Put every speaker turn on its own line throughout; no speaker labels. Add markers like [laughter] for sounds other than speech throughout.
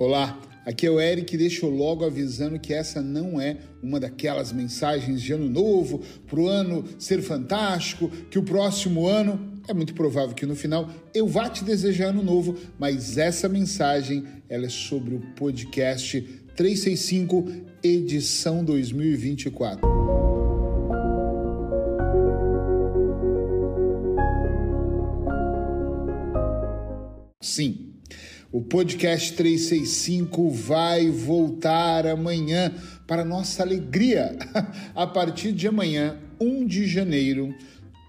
Olá, aqui é o Eric e deixo logo avisando que essa não é uma daquelas mensagens de ano novo, para o ano ser fantástico, que o próximo ano é muito provável que no final eu vá te desejar ano novo, mas essa mensagem ela é sobre o podcast 365 edição 2024. Sim, o podcast 365 vai voltar amanhã para nossa alegria. [laughs] A partir de amanhã, 1 de janeiro,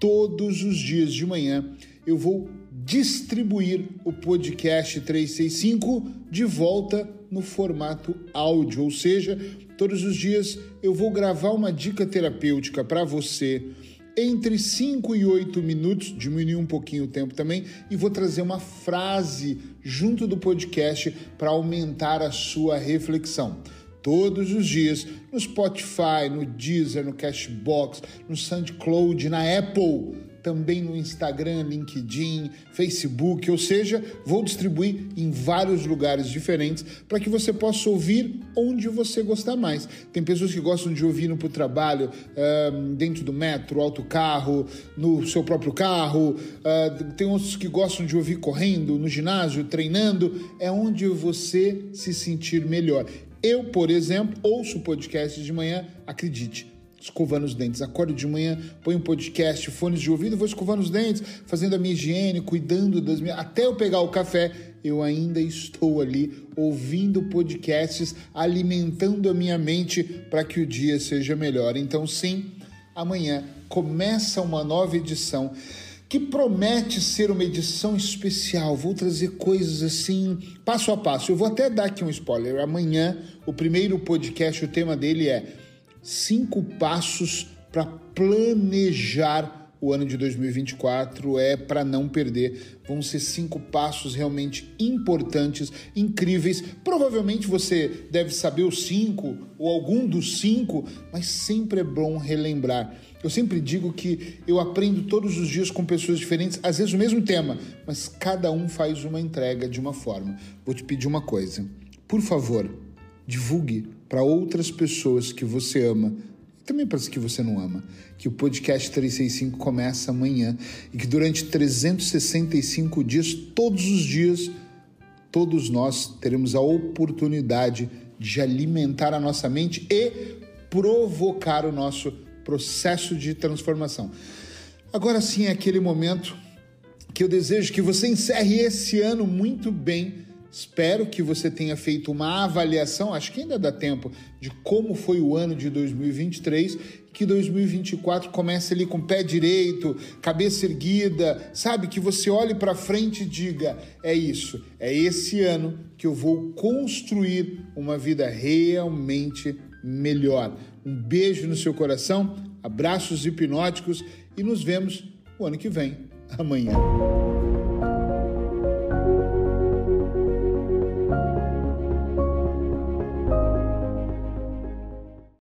todos os dias de manhã, eu vou distribuir o podcast 365 de volta no formato áudio, ou seja, todos os dias eu vou gravar uma dica terapêutica para você entre 5 e 8 minutos, diminuir um pouquinho o tempo também, e vou trazer uma frase junto do podcast para aumentar a sua reflexão. Todos os dias no Spotify, no Deezer, no Cashbox, no SoundCloud, na Apple também no Instagram, LinkedIn, Facebook, ou seja, vou distribuir em vários lugares diferentes para que você possa ouvir onde você gostar mais. Tem pessoas que gostam de ouvir no o trabalho, dentro do metro, autocarro, no seu próprio carro, tem outros que gostam de ouvir correndo, no ginásio, treinando, é onde você se sentir melhor. Eu, por exemplo, ouço podcast de manhã, acredite escovando os dentes. Acordo de manhã, ponho um podcast, fones de ouvido, vou escovando os dentes, fazendo a minha higiene, cuidando das minhas. Até eu pegar o café, eu ainda estou ali ouvindo podcasts, alimentando a minha mente para que o dia seja melhor. Então, sim, amanhã começa uma nova edição que promete ser uma edição especial. Vou trazer coisas assim, passo a passo. Eu vou até dar aqui um spoiler. Amanhã, o primeiro podcast, o tema dele é cinco passos para planejar o ano de 2024 é para não perder. Vão ser cinco passos realmente importantes, incríveis. Provavelmente você deve saber os cinco ou algum dos cinco, mas sempre é bom relembrar. Eu sempre digo que eu aprendo todos os dias com pessoas diferentes, às vezes o mesmo tema, mas cada um faz uma entrega de uma forma. Vou te pedir uma coisa. Por favor, divulgue para outras pessoas que você ama e também para as que você não ama, que o podcast 365 começa amanhã e que durante 365 dias, todos os dias, todos nós teremos a oportunidade de alimentar a nossa mente e provocar o nosso processo de transformação. Agora sim é aquele momento que eu desejo que você encerre esse ano muito bem Espero que você tenha feito uma avaliação, acho que ainda dá tempo, de como foi o ano de 2023, que 2024 comece ali com o pé direito, cabeça erguida, sabe? Que você olhe para frente e diga: é isso, é esse ano que eu vou construir uma vida realmente melhor. Um beijo no seu coração, abraços hipnóticos e nos vemos o ano que vem, amanhã.